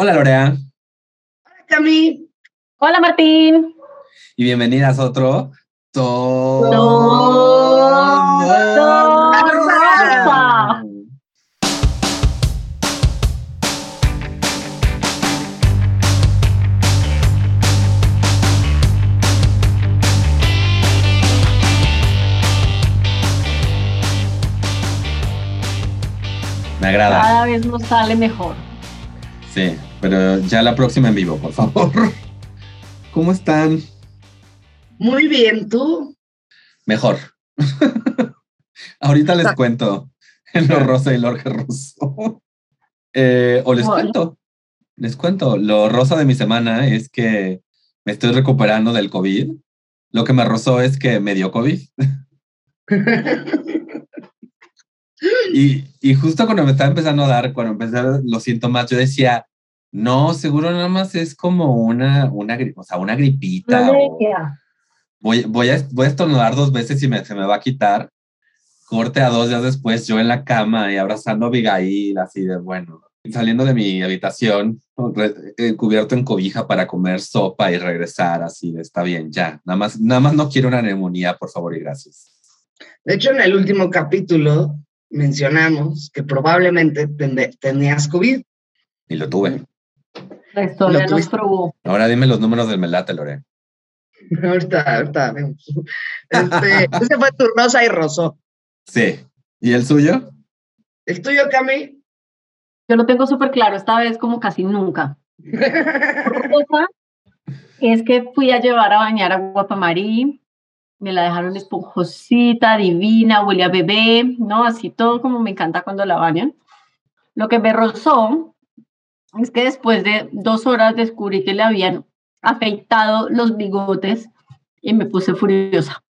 Hola Lorea. Hola Cami. Hola Martín. Y bienvenidas a otro Todo Rosa. Me agrada. Cada vez nos sale mejor. Sí, pero ya la próxima en vivo, por favor. ¿Cómo están? Muy bien, ¿tú? Mejor. Ahorita les cuento en lo rosa y lo ruso. Eh, o les Bueno. cuento. Les cuento. Lo rosa de mi semana es que me estoy recuperando del COVID. Lo que me rozó es que me dio COVID. Y, y justo cuando me estaba empezando a dar, cuando empecé los síntomas, yo decía, no, seguro nada más es como una, una, o sea, una gripita. Una o alergia. voy, voy, a, voy a estornudar dos veces y me, se me va a quitar. Corte a dos días después, yo en la cama y abrazando a Abigail, así de bueno. Saliendo de mi habitación, re- eh, cubierto en cobija para comer sopa y regresar, así de está bien, ya. Nada más, nada más no quiero una neumonía, por favor y gracias. De hecho, en el último capítulo mencionamos que probablemente tende- tenías COVID. Y lo tuve. La historia Lo nos tuviste. probó. Ahora dime los números del melate, Lore. ahorita, ahorita. Este, ese fue tu rosa y rosó. Sí. ¿Y el suyo? ¿El tuyo, Cami? Yo lo tengo súper claro, esta vez como casi nunca. Otra cosa es que fui a llevar a bañar a Guapamarí, me la dejaron esponjosita, divina, huele a bebé, ¿no? Así todo como me encanta cuando la bañan. Lo que me rozó es que después de dos horas descubrí que le habían afeitado los bigotes y me puse furiosa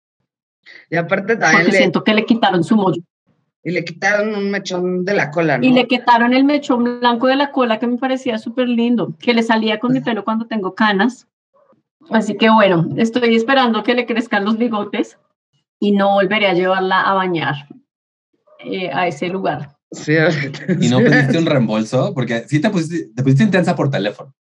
Y aparte también porque le, siento que le quitaron su mollo. y le quitaron un mechón de la cola, ¿no? Y le quitaron el mechón blanco de la cola que me parecía súper lindo, que le salía con mi pelo cuando tengo canas. Así que bueno, estoy esperando que le crezcan los bigotes y no volveré a llevarla a bañar eh, a ese lugar. Sí, ¿Y no pediste un reembolso? Porque sí te pusiste, te pusiste intensa por teléfono.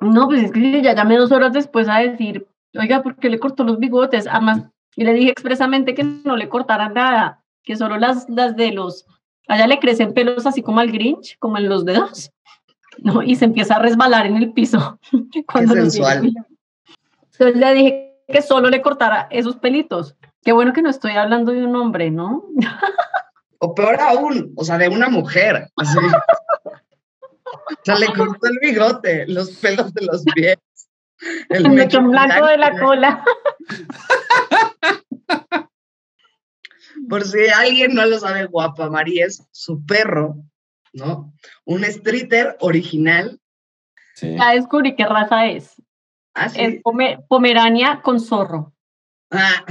No, pues es que ya llamé dos horas después a decir, oiga, ¿por qué le cortó los bigotes? Además, y le dije expresamente que no le cortaran nada, que solo las, las de los, allá le crecen pelos así como al Grinch, como en los dedos, ¿no? Y se empieza a resbalar en el piso. cuando los sensual. Entonces le dije que solo le cortara esos pelitos. Qué bueno que no estoy hablando de un hombre, ¿no? O peor aún, o sea, de una mujer. Así. O sea, le cortó el bigote, los pelos de los pies. El mechón blanco de la cola. Por si alguien no lo sabe, Guapa María es su perro, ¿no? Un streeter original. Sí. Ya descubrí qué raza es. Así. Es pome- pomerania con zorro. Ah,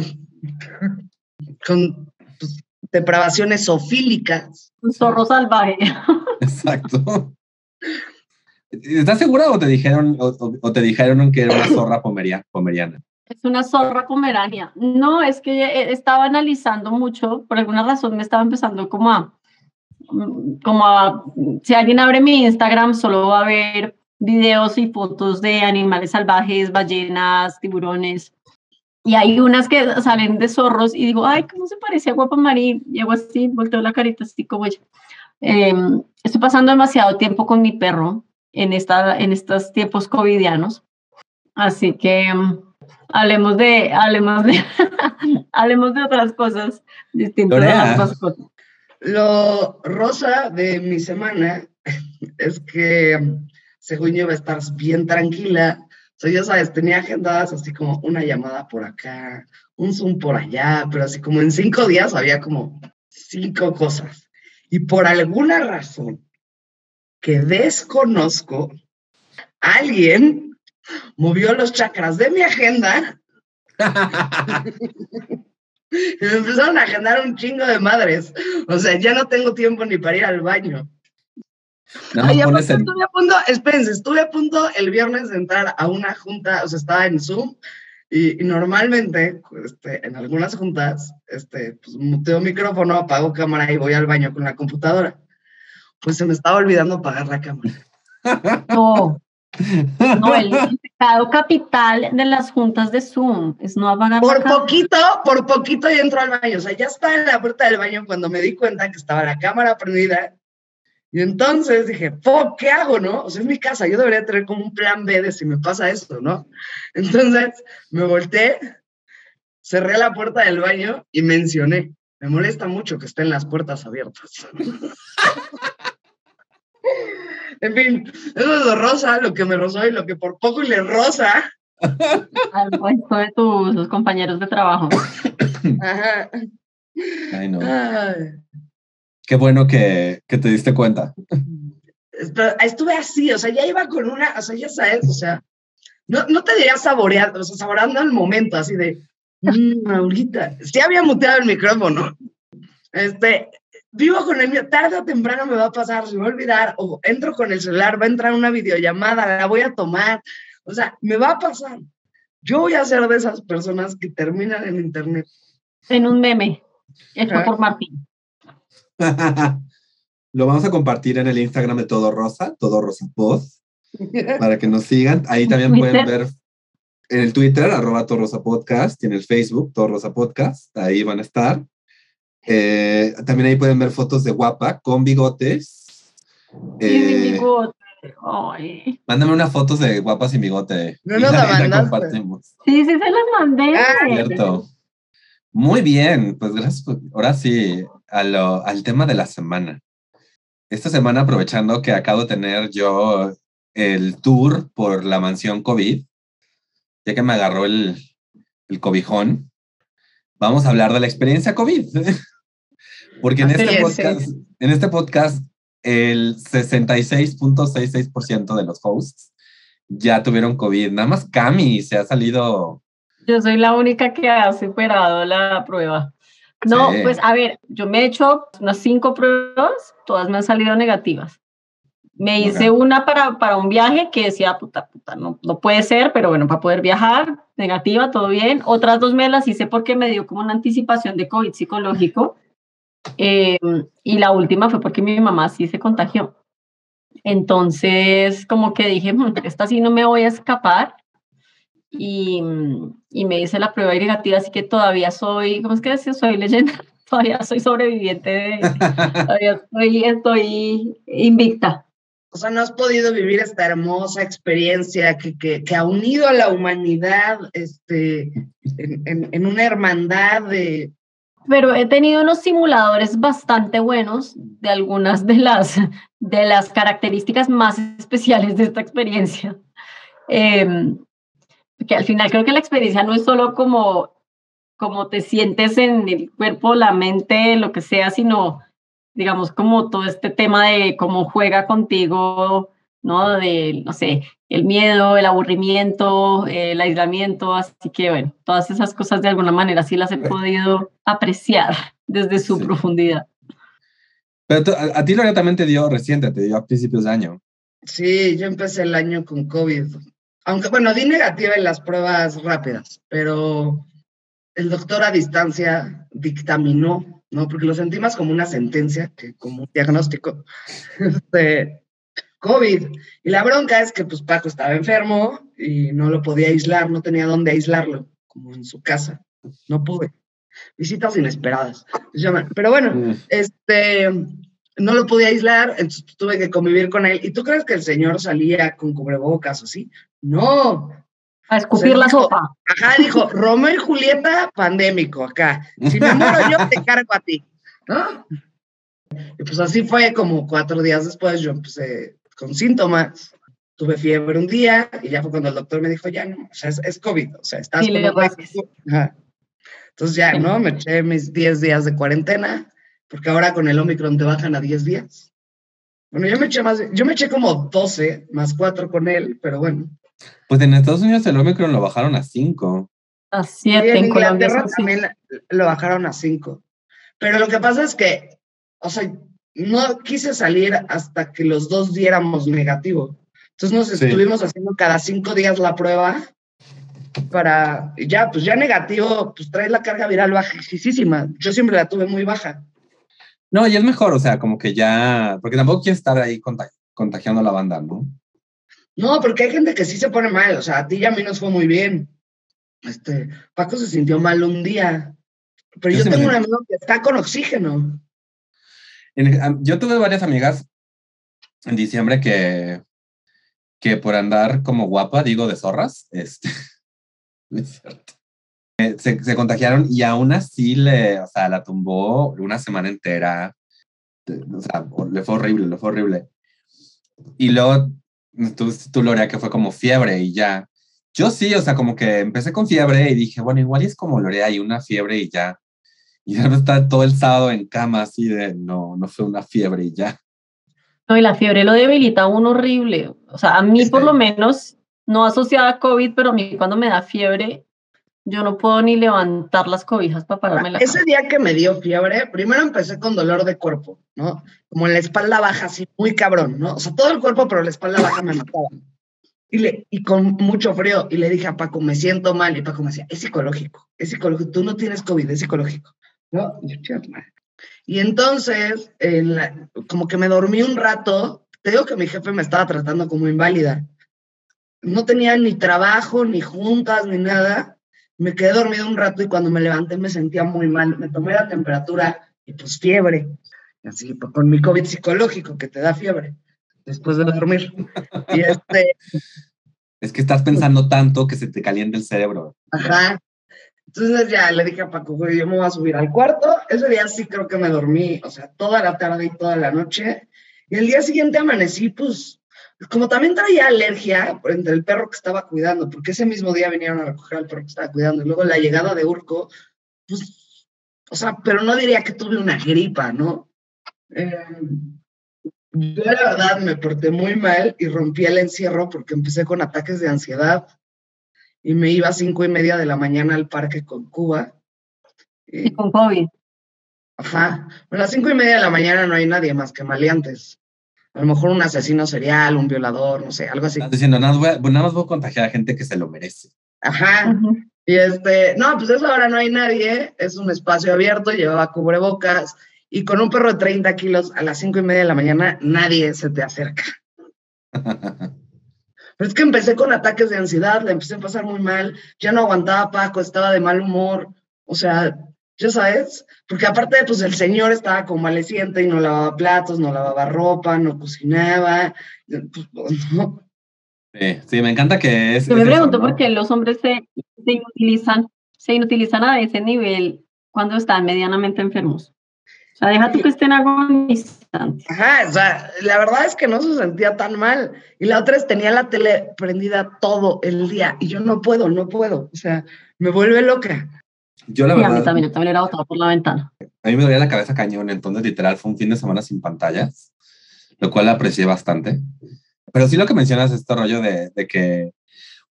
con pues, depravaciones zoofílicas. Un zorro salvaje. Exacto. ¿Estás segura o te dijeron o, o- o te dijeron que era una zorra pomeria- pomeriana? Es una zorra pomerania. No, es que eh, estaba analizando mucho, por alguna razón me estaba empezando como a, mm, como a, si alguien abre mi Instagram solo va a ver videos y fotos de animales salvajes, ballenas, tiburones. Y hay unas que salen de zorros y digo, ay, ¿cómo se parece a Guapa Marí? Y hago así, volteo la carita así como ella. Em, estoy pasando demasiado tiempo con mi perro en, esta, en estos tiempos covidianos. Así que em, hablemos de, hablemos de, hablemos de otras cosas distintas a Lorea. las mascotas. Lo rosa de mi semana es que, según yo, iba a estar bien tranquila. Sea, ya sabes, tenía agendadas así como una llamada por acá, un Zoom por allá, pero así como en cinco días había como cinco cosas. Y por alguna razón que desconozco, alguien movió los chakras de mi agenda y me empezaron a agendar un chingo de madres. O sea, ya no tengo tiempo ni para ir al baño. Nada Ay, aparte estuve a punto, espérense, estuve a punto el viernes de entrar a una junta, o sea, estaba en Zoom y, y normalmente, este, en algunas juntas, este, pues muteo micrófono, apago cámara y voy al baño con la computadora. Pues se me estaba olvidando apagar la cámara. No. No, el pecado capital de las juntas de Zoom es no apagar Por la cámara. poquito, por poquito yo entro al baño. O sea, ya estaba en la puerta del baño cuando me di cuenta que estaba la cámara prendida. Y entonces dije, "Po, ¿qué hago, no? O sea, es mi casa, yo debería tener como un plan B de si me pasa esto, ¿no? Entonces me volteé, cerré la puerta del baño y mencioné, me molesta mucho que estén las puertas abiertas. en fin, eso es lo rosa, lo que me rozó y lo que por poco le rosa. al resto de tus compañeros de trabajo. Ajá. Ay, no. Ay. Qué bueno que, que te diste cuenta. Pero estuve así, o sea, ya iba con una, o sea, ya sabes, o sea, no, no te diría saboreando, o sea, saboreando el momento, así de, "Mm, ahorita, sí había muteado el micrófono, este, vivo con el mío, tarde o temprano me va a pasar, se me va a olvidar, o entro con el celular, va a entrar una videollamada, la voy a tomar, o sea, me va a pasar. Yo voy a ser de esas personas que terminan en internet. En un meme hecho Ajá. por Martín. Lo vamos a compartir en el Instagram de Todo Rosa, Todo Rosa Post, para que nos sigan. Ahí también pueden ver en el Twitter, arroba Todo Rosa Podcast, y en el Facebook, Todo Rosa Podcast. Ahí van a estar. Eh, también ahí pueden ver fotos de guapa con bigotes. Eh, bigote. Ay. mándame unas fotos de guapas sin bigote. No nos la mandaste. compartimos. Sí, sí, se las mandé. Ah, Cierto. Muy bien, pues gracias. Ahora sí, a lo- al tema de la semana. Esta semana, aprovechando que acabo de tener yo el tour por la mansión COVID, ya que me agarró el, el cobijón, vamos a hablar de la experiencia COVID. Porque en este, es, podcast, en este podcast, el 66.66% de los hosts ya tuvieron COVID. Nada más Cami se ha salido Yo soy la única que ha superado la prueba. No, Sí. pues a ver, yo me he hecho unas cinco pruebas, todas me han salido negativas. Me hice una para, para un viaje que decía, puta, puta, no, no puede ser, pero bueno, para poder viajar, negativa, todo bien. Otras dos me las hice porque me dio como una anticipación de COVID psicológico. Eh, y la última fue porque mi mamá sí se contagió. Entonces, como que dije, "Mm, esta sí no me voy a escapar. Y, mm, y me hice la prueba negativa, así que todavía soy, ¿cómo es que decía? Soy leyenda, todavía soy sobreviviente, de- todavía estoy, estoy invicta. O sea, no has podido vivir esta hermosa experiencia que, que, que ha unido a la humanidad este, en, en- en una hermandad de... Pero he tenido unos simuladores bastante buenos de algunas de las, de las características más especiales de esta experiencia. Em, que al final creo que la experiencia no es solo como, como te sientes en el cuerpo, la mente, lo que sea, sino, digamos, como todo este tema de cómo juega contigo, ¿no? De, no sé, el miedo, el aburrimiento, el aislamiento, así que bueno, todas esas cosas de alguna manera sí las he podido apreciar desde su Sí. profundidad. Pero tú- a, a ti lo también te dio reciente, te dio a principios de año. Sí, yo empecé el año con COVID. Aunque, bueno, di negativa en las pruebas rápidas, pero el doctor a distancia dictaminó, ¿no? Porque lo sentí más como una sentencia que como un diagnóstico. Este, COVID. Y la bronca es que pues Paco estaba enfermo y no lo podía aislar, no tenía dónde aislarlo, como en su casa. No pude. Visitas inesperadas. llaman. Pero bueno, Mm. este, no lo podía aislar, entonces tuve que convivir con él. ¿Y tú crees que el señor salía con cubrebocas o así? No. A escupir sea, la dijo- sopa. Ajá, dijo, Romeo y Julieta, pandémico acá. Si me muero yo, te cargo a ti. ¿No? Y pues así fue como cuatro días después, yo empecé con síntomas. Tuve fiebre un día y ya fue cuando el doctor me dijo, ya no, o sea, es, es COVID, o sea, estás Sí, le rasques. Ajá. Entonces ya. ¿no? Me eché mis 10 días de cuarentena, porque ahora con el Omicron te bajan a 10 días. Bueno, yo me eché más, yo me eché como 12 más 4 con él, pero bueno. Pues en Estados Unidos el Omicron lo bajaron a 5. A Y siete en en Colombia. Inglaterra también lo bajaron a 5. Pero lo que pasa es que, o sea, no quise salir hasta que los dos diéramos negativo. Entonces nos Sí. estuvimos haciendo cada cinco días la prueba para, y ya, pues ya negativo, pues traes la carga viral bajísima. Yo siempre la tuve muy baja. No, y es mejor, o sea, como que ya, porque tampoco quieres estar ahí contagi- contagiando a la banda, ¿no? No, porque hay gente que sí se pone mal. O sea, a ti y a mí nos fue muy bien. Este, Paco se sintió mal un día. Pero Yo yo, sí me tengo un amigo que está con oxígeno. En- yo tuve varias amigas en diciembre que, que por andar como guapa, digo de zorras, este, no es cierto, eh, se, se contagiaron y aún así le, o sea, la tumbó una semana entera. O sea, le fue horrible, le fue horrible. Y luego tú, tú Lorea, que fue como fiebre y ya. Yo sí, o sea, como que empecé con fiebre y dije, bueno, igual es como Lorea y una fiebre y ya. Y ya está todo el sábado en cama así de, no, no fue una fiebre y ya. No, y la fiebre lo debilita a uno horrible. O sea, a mí por lo menos, no asociada a COVID, pero a mí cuando me da fiebre, yo no puedo ni levantar las cobijas para pararme la Ese día que me dio fiebre, primero empecé con dolor de cuerpo, ¿no? Como en la espalda baja, así muy cabrón, ¿no? O sea, todo el cuerpo, pero la espalda baja me mataba. Y, le, y con mucho frío. Y le dije a Paco, me siento mal. Y Paco me decía, es psicológico, es psicológico. Tú no tienes COVID, es psicológico. ¿No? Y yo. Y entonces, en la- como que me dormí un rato. Te digo que mi jefe me estaba tratando como inválida. No tenía ni trabajo, ni juntas, ni nada. Me quedé dormido un rato y cuando me levanté me sentía muy mal. Me tomé la temperatura y pues fiebre. Así, pues, con mi COVID psicológico que te da fiebre después de dormir. Y este, Es que estás pensando tanto que se te calienta el cerebro. ajá. Entonces ya le dije a Paco, güey, yo me voy a subir al cuarto. Ese día sí creo que me dormí, o sea, toda la tarde y toda la noche. Y el día siguiente amanecí, pues, como también traía alergia entre el perro que estaba cuidando, porque ese mismo día vinieron a recoger al perro que estaba cuidando. Y luego la llegada de Urco, pues, o sea, pero no diría que tuve una gripa, ¿no? Eh, yo la verdad me porté muy mal y rompí el encierro porque empecé con ataques de ansiedad y me iba a cinco y media de la mañana al parque con Cuba. Y Y, con COVID. ajá, a las cinco y media de la mañana no hay nadie más que maleantes. A lo mejor un asesino serial, un violador, no sé, algo así. Estás diciendo, nada, más voy a- nada más voy a contagiar a gente que se lo merece. Ajá. Y este, no, pues eso ahora no hay nadie, es un espacio abierto, llevaba cubrebocas y con un perro de 30 kilos a las cinco y media de la mañana nadie se te acerca. Pero es que empecé con ataques de ansiedad, le empecé a pasar muy mal, ya no aguantaba Paco, estaba de mal humor, o sea, ya sabes, porque aparte, pues el señor estaba convaleciente y no lavaba platos, no lavaba ropa, no cocinaba, pues, no. Sí, sí, me encanta que es. Yo me es eso, pregunto ¿no? por qué los hombres se, se inutilizan, se inutilizan a ese nivel cuando están medianamente enfermos. O sea, deja tú que estén agonizantes. Ajá, o sea, la verdad es que no se sentía tan mal. Y la otra es tenía la tele prendida todo el día y yo no puedo, no puedo. O sea, me vuelve loca. Yo, la Y a mí verdad, también, yo también era botado por la ventana. a mí me dolía la cabeza cañón, entonces literal fue un fin de semana sin pantallas, lo cual aprecié bastante. Pero sí lo que mencionas, este rollo de, de que,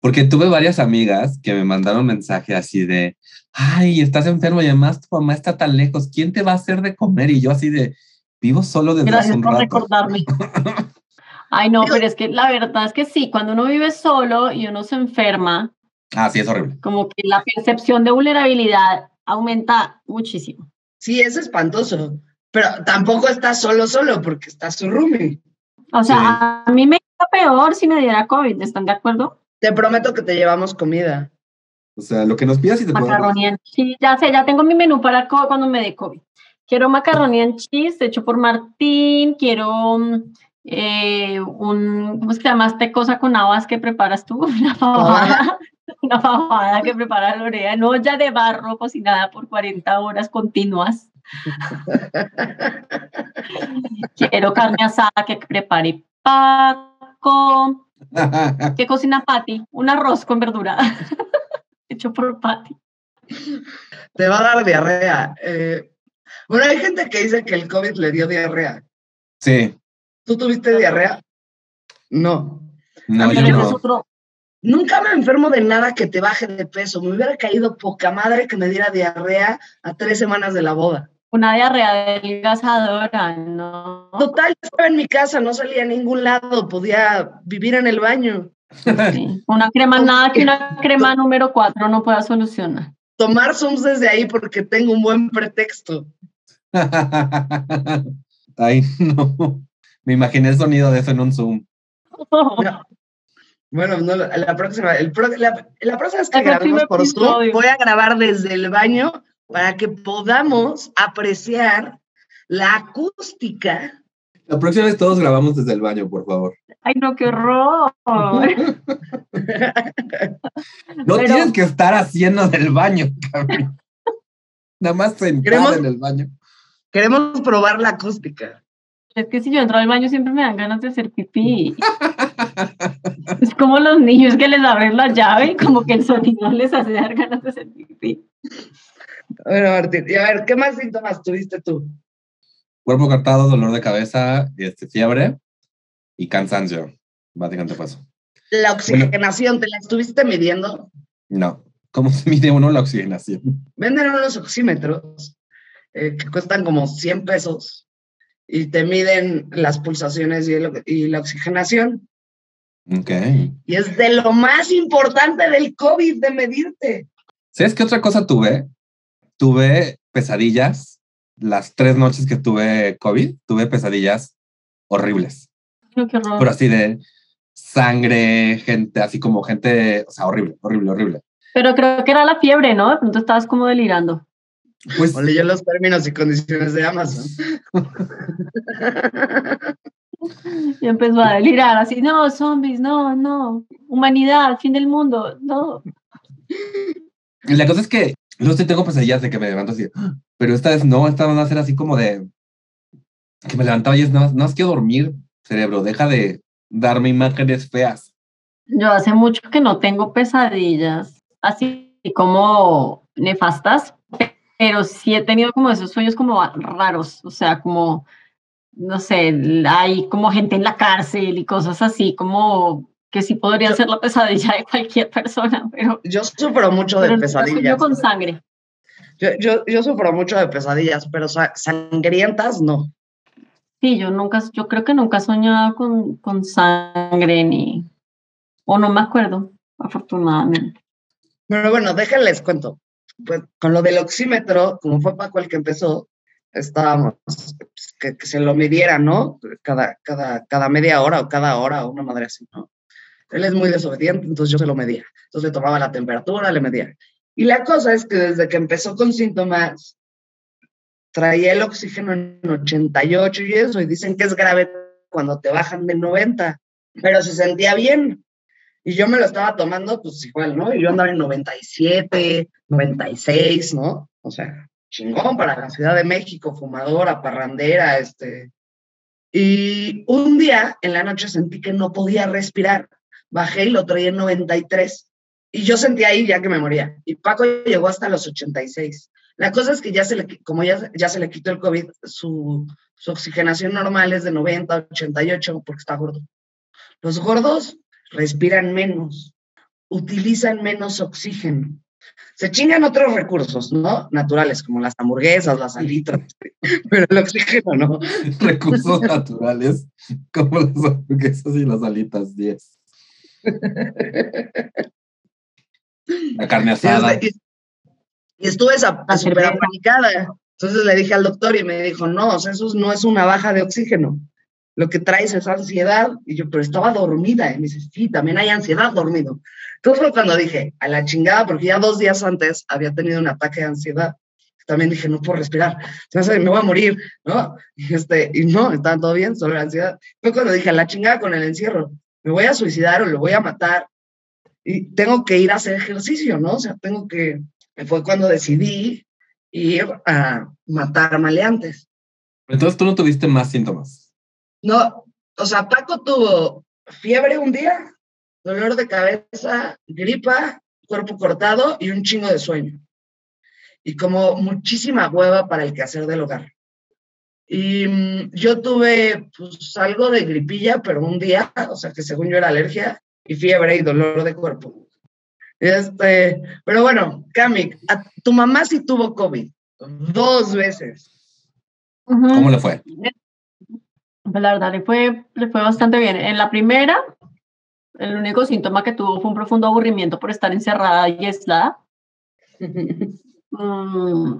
porque tuve varias amigas que me mandaron mensaje así de, ay, estás enfermo y además tu mamá está tan lejos, ¿quién te va a hacer de comer? Y yo así de, vivo solo desde hace Gracias un por rato. recordarme. Ay, no, pero es que la verdad es que sí, cuando uno vive solo y uno se enferma, Ah, sí, es horrible. como que la percepción de vulnerabilidad aumenta muchísimo. Sí, es espantoso. Pero tampoco está solo, solo, porque está su roomie. O sea, Sí. a mí me iba peor si me diera COVID, ¿están de acuerdo? Te prometo que te llevamos comida. O sea, lo que nos pidas y te. Macaroni en cheese. Ya sé, ya tengo mi menú para cuando me dé COVID. Quiero macaroni en cheese hecho por Martín. Quiero mm, eh, un, ¿cómo es que se llama esta cosa con habas que preparas tú? Una fabada. Una fabada que prepara Lorea en olla de barro cocinada por 40 horas continuas. Quiero carne asada que prepare Paco. ¿Qué cocina Patty? Un arroz con verdura hecho por Patty. Te va a dar diarrea. Eh, bueno, hay gente que dice que el COVID le dio diarrea. sí, ¿Tú tuviste diarrea? No. no, yo no. es otro, Nunca me enfermo de nada que te baje de peso. Me hubiera caído poca madre que me diera diarrea a tres semanas de la boda. una diarrea delgazadora, ¿no? Total, estaba en mi casa, no salía a ningún lado, podía vivir en el baño. Sí. Una crema, nada que una crema número 4 no pueda solucionar. Tomar Zooms desde ahí porque tengo un buen pretexto. Ay, no. Me imaginé el sonido de eso en un Zoom. No. Bueno, no, la próxima, el pro- la, la próxima vez que El grabemos por Zoom, voy a grabar desde el baño para que podamos apreciar la acústica. La próxima vez todos grabamos desde el baño, por favor. Ay, no, qué horror. No Pero- tienes que estar haciendo del baño, cabrón. Nada más sentada Queremos- en el baño. Queremos probar la acústica. Es que si yo entro al baño siempre me dan ganas de hacer pipí. Es como los niños que les abren la llave y como que el sonido les hace dar ganas de hacer pipí. Bueno, Martín, y a ver, ¿qué más síntomas tuviste tú? Cuerpo cortado, dolor de cabeza, este, fiebre y cansancio. Básicamente fue eso. La oxigenación, ¿te la estuviste midiendo? No. ¿Cómo se mide uno la oxigenación? Venden unos oxímetros eh, que cuestan como 100 pesos y te miden las pulsaciones y, el- y la oxigenación. Ok. Y es de lo más importante del COVID, de medirte. ¿Sabes qué otra cosa tuve? Tuve pesadillas. Las tres noches que tuve COVID, tuve pesadillas horribles. No, qué horror. Pero así de sangre, gente, así como gente, o sea, horrible, horrible, horrible. Pero creo que era la fiebre, ¿no? De pronto estabas como delirando. Pues O leyó los términos y condiciones de Amazon. Y empezó a delirar así, no, zombies, no, no, humanidad, fin del mundo, no. La cosa es que yo sí tengo pesadillas de que me levanto así, pero esta vez no, esta van a ser así como de que me levantaba y es nada más, nada más quiero dormir, cerebro, deja de darme imágenes feas. Yo hace mucho que no tengo pesadillas así como nefastas, pero sí he tenido como esos sueños como raros, o sea, como, no sé, hay como gente en la cárcel y cosas así, como que sí podría ser la pesadilla de cualquier persona, pero, Yo sufro mucho de pesadillas. con sangre. Yo, yo, yo sufro mucho de pesadillas, pero sa- sangrientas no. Sí, yo nunca, yo creo que nunca he soñado con, con sangre ni, o no me acuerdo, afortunadamente. Pero bueno, déjenles cuento. Pues con lo del oxímetro, como fue Paco el que empezó, estábamos, pues, que, se lo midiera, ¿no? Cada, cada, cada media hora o cada hora o una madre así, ¿no? Él es muy desobediente, entonces yo se lo medía. Entonces le tomaba la temperatura, le medía. Y la cosa es que desde que empezó con síntomas, traía el oxígeno en 88 y eso, y dicen que es grave cuando te bajan de 90, pero se sentía bien. Y yo me lo estaba tomando, pues igual, ¿no? Y yo andaba en 97, 96, ¿no? O sea, chingón para la Ciudad de México, fumadora, parrandera, este. Y un día en la noche sentí que no podía respirar. Bajé y lo traía en 93. Y yo sentí ahí ya que me moría. Y Paco llegó hasta los 86. La cosa es que ya se le, como ya, ya se le quitó el COVID, su, su oxigenación normal es de 90, 88, porque está gordo. Los gordos respiran menos, utilizan menos oxígeno. Se chingan otros recursos, ¿no? Naturales, como las hamburguesas, las alitas, pero el oxígeno no. Recursos naturales, como las hamburguesas y las alitas 10. La carne asada. Y, estuve súper apanicada. Entonces le dije al doctor y me dijo, no, o sea, eso no es una baja de oxígeno. Lo que traes es ansiedad. Y yo, pero estaba dormida. Y me dice, sí, también hay ansiedad dormido. Entonces fue cuando dije, a la chingada, porque ya dos días antes había tenido un ataque de ansiedad. También dije, no puedo respirar, me voy a morir, ¿no? Y, este, y no, estaba todo bien, solo la ansiedad. Fue cuando dije, a la chingada con el encierro, me voy a suicidar o lo voy a matar. Y tengo que ir a hacer ejercicio, ¿no? O sea, tengo que, fue cuando decidí ir a matar maleantes. Entonces tú no tuviste más síntomas. No, o sea, Paco tuvo fiebre un día, dolor de cabeza, gripa, cuerpo cortado y un chingo de sueño. Y como muchísima hueva para el quehacer del hogar. Y mm, yo tuve pues algo de gripilla, pero un día, o sea que según yo era alergia y fiebre y dolor de cuerpo. Este, pero bueno, Cami, a- tu mamá sí tuvo COVID dos veces. ¿Cómo le fue? Pues la verdad le fue, le fue bastante bien. En la primera, el único síntoma que tuvo fue un profundo aburrimiento por estar encerrada y aislada. Mm,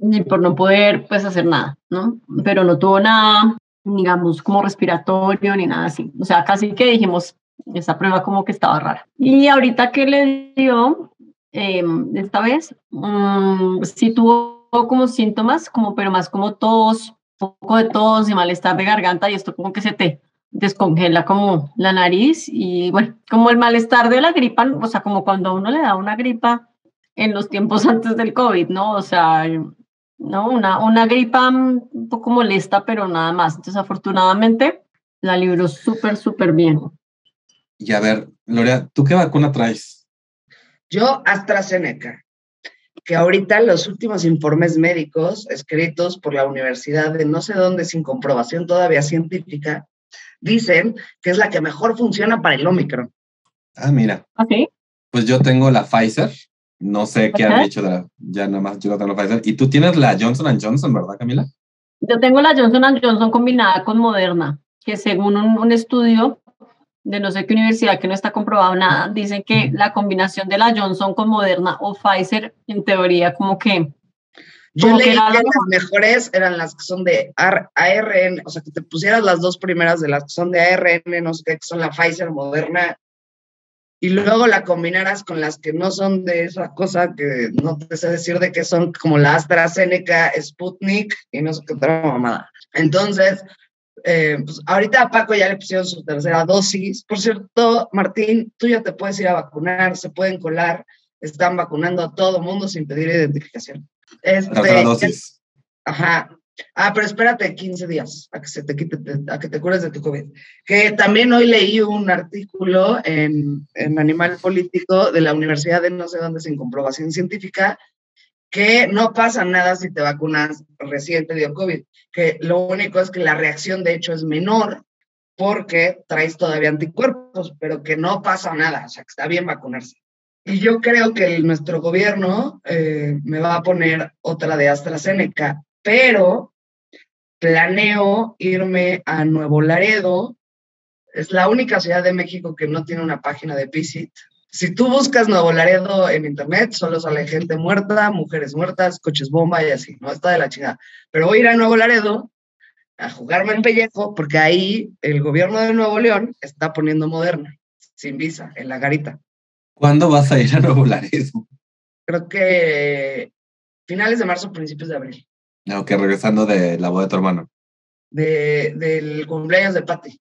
y por no poder pues hacer nada, ¿no? Pero no tuvo nada digamos, como respiratorio ni nada así. O sea, casi que dijimos, esa prueba como que estaba rara. Y ahorita que le dio, eh, esta vez, um, sí tuvo como síntomas, como, pero más como tos, poco de tos y malestar de garganta y esto como que se te descongela como la nariz y bueno, como el malestar de la gripa, o sea, como cuando a uno le da una gripa en los tiempos antes del COVID, ¿no? O sea, ¿no? Una, una gripa un poco molesta, pero nada más. Entonces, afortunadamente, la libró súper, súper bien. Y a ver, Gloria, ¿tú qué vacuna traes? Yo AstraZeneca, que ahorita los últimos informes médicos escritos por la Universidad de no sé dónde sin comprobación todavía científica, dicen que es la que mejor funciona para el Omicron. Ah, mira. Ok. Pues yo tengo la Pfizer. No sé qué han dicho de la, ya nada más yo tengo la Pfizer. Y tú tienes la Johnson Johnson, ¿verdad, Camila? Yo tengo la Johnson Johnson combinada con Moderna, que según un, un estudio de no sé qué universidad que no está comprobado nada, dicen que la combinación de la Johnson con Moderna o Pfizer, en teoría, como que Yo que leí que era las lo- mejores eran las que son de AR- ARN, o sea, que te pusieras las dos primeras de las que son de ARN, no sé qué, que son la Pfizer, Moderna, y luego la combinaras con las que no son de esa cosa que no te sé decir de qué son, como la AstraZeneca, Sputnik y no sé qué otra mamada. Entonces, eh, pues ahorita a Paco ya le pusieron su tercera dosis. Por cierto, Martín, tú ya te puedes ir a vacunar, se pueden colar, están vacunando a todo mundo sin pedir identificación. Este, La dosis. Ajá. Ah, pero espérate 15 días a que se te quite, a que te cures de tu COVID. Que también hoy leí un artículo en, en Animal Político de la Universidad de no sé dónde sin comprobación científica que no pasa nada si te vacunas recién te dio COVID, que lo único es que la reacción de hecho es menor porque traes todavía anticuerpos, pero que no pasa nada, o sea, que está bien vacunarse. Y yo creo que nuestro gobierno eh, me va a poner otra de AstraZeneca, pero planeo irme a Nuevo Laredo. Es la única ciudad de México que no tiene una página de Visit. Si tú buscas Nuevo Laredo en internet, solo sale gente muerta, mujeres muertas, coches bomba y así, ¿no? Está de la chingada. Pero voy a ir a Nuevo Laredo a jugarme el pellejo porque ahí el gobierno de Nuevo León está poniendo Moderna, sin visa, en la garita. ¿Cuándo vas a ir a Nuevo Laredo? Creo que finales de marzo, principios de abril, Aunque regresando de la boda de tu hermano, de, del cumpleaños de Patty.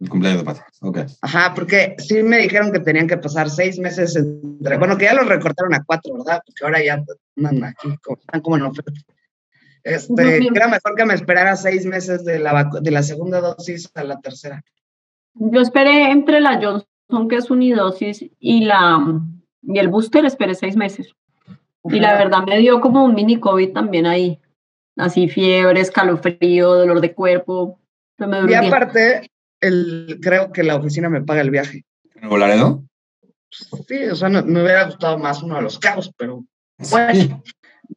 El cumpleaños de Pati. Ok. Ajá, porque sí me dijeron que tenían que pasar seis meses entre, bueno, que ya los recortaron a cuatro, ¿verdad? Porque ahora ya andan aquí, como, están como en oferta. Este, que era mejor que me esperara seis meses de la, de la segunda dosis a la tercera. yo esperé entre la Johnson, que es unidosis, y, la, y el booster, esperé seis meses. Y la verdad me dio como un mini COVID también ahí. Así fiebre, escalofrío, dolor de cuerpo. Y aparte, el, creo que la oficina me paga el viaje. ¿Nuevo Laredo? Sí, o sea, no- me hubiera gustado más uno de los cabos, pero bueno.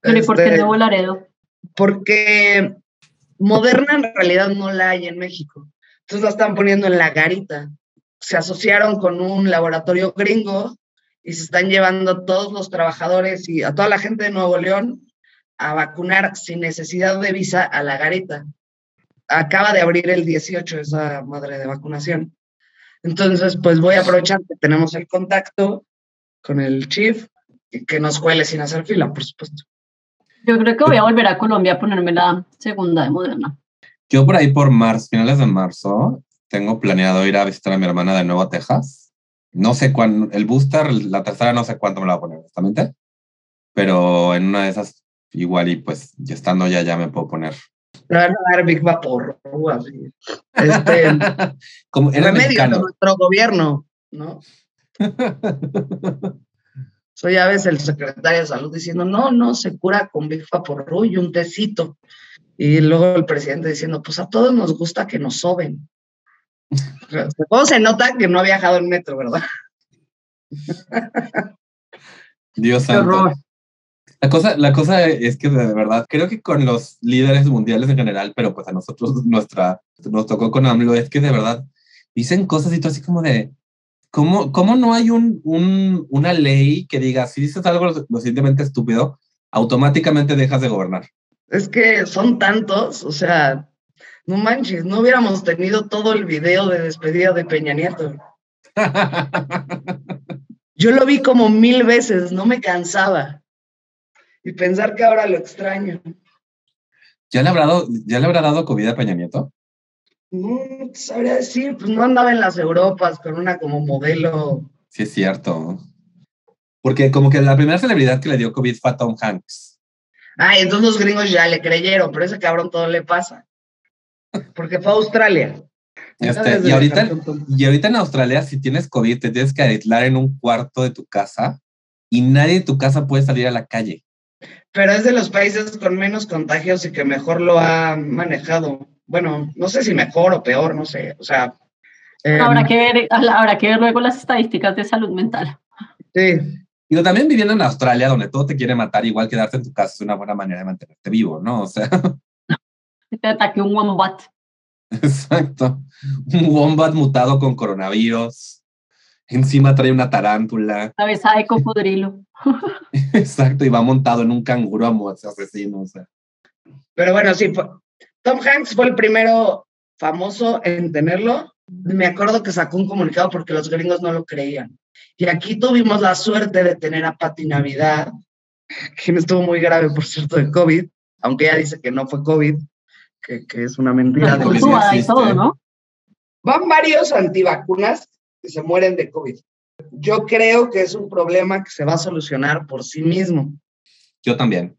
Pero ¿y por qué este, Nuevo Laredo? porque Moderna en realidad no la hay en México. Entonces la están poniendo en la garita. Se asociaron con un laboratorio gringo y se están llevando a todos los trabajadores y a toda la gente de Nuevo León a vacunar sin necesidad de visa a la garita. Acaba de abrir el 18 esa madre de vacunación. Entonces, pues voy a aprovechar que tenemos el contacto con el chief y que nos cuele sin hacer fila, por supuesto. Yo creo que voy a volver a Colombia a ponerme la segunda de Moderna. Yo por ahí por marzo, finales de marzo, tengo planeado ir a visitar a mi hermana de nuevo a Texas. No sé cuándo, el booster, la tercera no sé cuánto me la voy a poner, honestamente. Pero en una de esas, igual y pues, ya estando ya, ya me puedo poner. Le van a dar Big Vapor, o así. Este, Como era remedio de nuestro gobierno, ¿no? Soy a veces el secretario de salud diciendo, no, no, se cura con Big Vaporru y un tecito. Y luego el presidente diciendo, pues a todos nos gusta que nos soben. ¿Cómo se nota que no ha viajado en metro, verdad? Dios Qué santo. La cosa, la cosa es que de verdad, creo que con los líderes mundiales en general, pero pues a nosotros nuestra, nos tocó con AMLO, es que de verdad dicen cosas y todo así como de, ¿cómo, cómo no hay un, un, una ley que diga, si dices algo lo, lo suficientemente estúpido, automáticamente dejas de gobernar? Es que son tantos, o sea, No manches, no hubiéramos tenido todo el video de despedida de Peña Nieto. Yo lo vi como mil veces, no me cansaba. Y pensar que ahora lo extraño. ¿Ya le habrá dado, ya le habrá dado COVID a Peña Nieto? No sabría decir, pues no andaba en las Europas con una como modelo. Sí, es cierto. Porque como que la primera celebridad que le dio COVID fue a Tom Hanks. Ah, entonces los gringos ya le creyeron, pero ese cabrón todo le pasa. Porque fue a Australia. Este, y, ahorita, y ahorita en Australia, si tienes COVID, te tienes que aislar en un cuarto de tu casa y nadie de tu casa puede salir a la calle. Pero es de los países con menos contagios y que mejor lo ha manejado. Bueno, no sé si mejor o peor, no sé. O sea. Eh, habrá, que ver, habrá que ver luego las estadísticas de salud mental. Sí. Y también viviendo en Australia, donde todo te quiere matar, igual quedarte en tu casa es una buena manera de mantenerte vivo, ¿no? O sea. Te ataque un wombat. Exacto. Un wombat mutado con coronavirus. Encima trae una tarántula. Cabeza de cocodrilo. Exacto, y va montado en un canguro a asesino. O sea. Pero bueno, sí, Tom Hanks fue el primero famoso en tenerlo. Me acuerdo que sacó un comunicado porque los gringos no lo creían. Y aquí tuvimos la suerte de tener a Patti Navidad, quien estuvo muy grave, por cierto, de COVID, aunque ella dice que no fue COVID, que, que es una mentira. de y todo, ¿no? Van varios antivacunas que se mueren de COVID. Yo creo que es un problema que se va a solucionar por sí mismo. Yo también.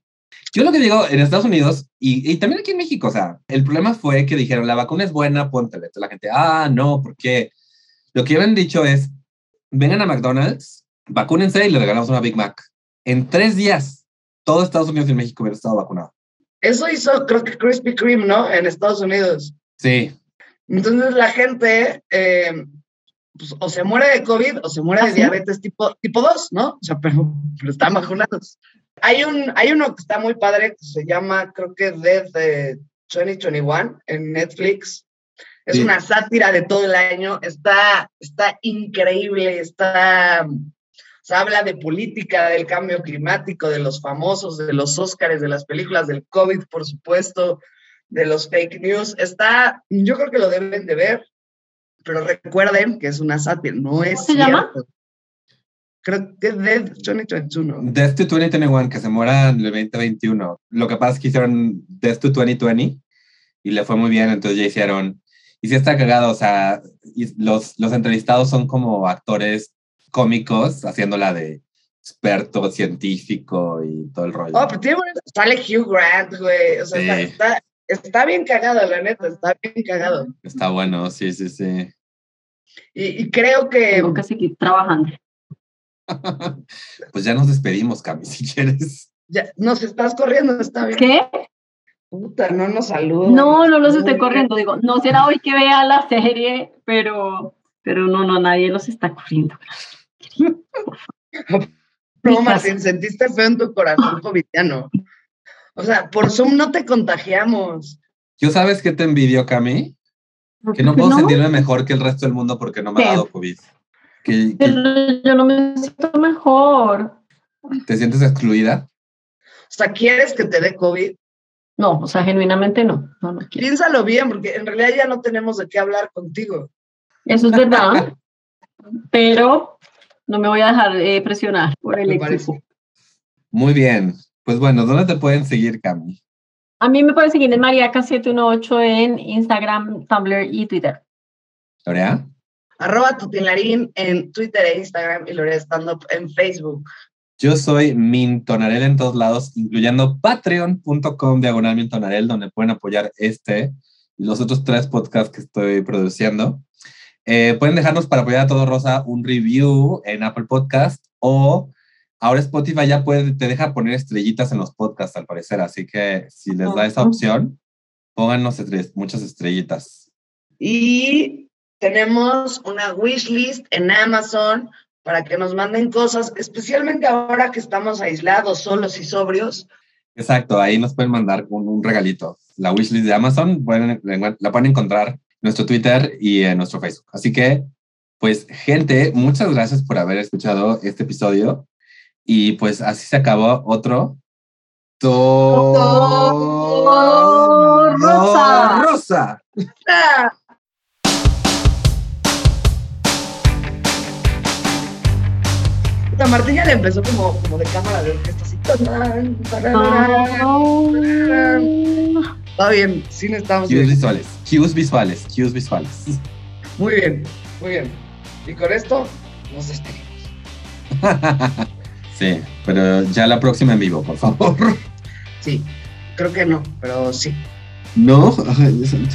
Yo lo que digo en Estados Unidos y, y, también aquí en México, o sea, el problema fue que dijeron la vacuna es buena, póntela. Entonces la gente, ah, no, porque lo que habían dicho es, vengan a McDonald's, vacúnense y le regalamos una Big Mac. En tres días, todo Estados Unidos y México hubiera estado vacunado. Eso hizo, creo que Krispy Kreme, ¿no? En Estados Unidos. Sí. Entonces la gente eh, pues, o se muere de COVID o se muere de ¿Ah, diabetes tipo, tipo 2, ¿no? O sea, pero, pero, están vacunados. Hay, un, hay uno que está muy padre que se llama, creo que Death 2021 en Netflix. Es una sátira de todo el año. Está, está increíble, está se habla de política, del cambio climático, de los famosos, de los Óscares, de las películas del COVID, por supuesto, de los fake news. Está, yo creo que lo deben de ver, pero recuerden que es una sátira, no es ¿Cómo se llama? Creo que es Death 2021. Death to 2021, que se muera en el 2021. Lo que pasa es que hicieron Death to 2020 y le fue muy bien, entonces ya hicieron. Y sí está cagado, o sea, los, los entrevistados son como actores cómicos haciéndola de experto científico y todo el rollo. Oh, pero tiene sale Hugh Grant, güey. O sea, está, está, bien cagado, la neta, está bien cagado. Está bueno, sí, sí, sí. Y, creo que. Tengo que seguir trabajando. pues ya nos despedimos, Cami, si quieres. Ya, nos estás corriendo, está bien. ¿Qué? Puta, no nos saludan. No, no los estoy corriendo. Digo, no será hoy que vea la serie, pero, pero no, no, nadie los está corriendo. no, Martín, sentiste feo en tu corazón covidiano. O sea, por Zoom no te contagiamos. ¿Yo sabes qué te envidio, Cami? Que no puedo sentirme mejor que el resto del mundo porque no me ha dado COVID. Que, yo no me siento mejor. ¿Te sientes excluida? O sea, ¿quieres que te dé COVID? No, o sea, genuinamente no. no, no Piénsalo bien, porque en realidad ya no tenemos de qué hablar contigo. Eso es verdad, pero no me voy a dejar eh, presionar por el equipo. Muy bien. Pues bueno, ¿dónde te pueden seguir, Cami? A mí me pueden seguir en Mariaca718 en Instagram, Tumblr y Twitter. ¿Lorea? Arroba Tutilarín en Twitter e Instagram y Lorea Stand Up en Facebook. Yo soy Mintonarel en todos lados, incluyendo patreon.com diagonal Mintonarel, donde pueden apoyar este y los otros tres podcasts que estoy produciendo. Eh, pueden dejarnos para apoyar a Todo Rosa un review en Apple Podcast o Ahora Spotify ya puede, te deja poner estrellitas en los podcasts, al parecer, así que si les da esa opción, pónganos muchas estrellitas. Y tenemos una wish list en Amazon para que nos manden cosas, especialmente ahora que estamos aislados, solos y sobrios. Exacto, ahí nos pueden mandar un, un regalito. La wish list de Amazon pueden, la pueden encontrar en nuestro Twitter y en nuestro Facebook. Así que, pues, gente, muchas gracias por haber escuchado este episodio. Y pues así se acabó otro Doctor Rosa. Rosa. La Martín ya le empezó como, como de cámara de orquesta así. Está bien, sí necesitamos. Cues visuales, cues visuales, cues visuales. Muy bien, muy bien. Y con esto nos despedimos. Sí, pero ya la próxima en vivo, por favor. Sí, creo que no, pero sí. No, ay, Dios santo.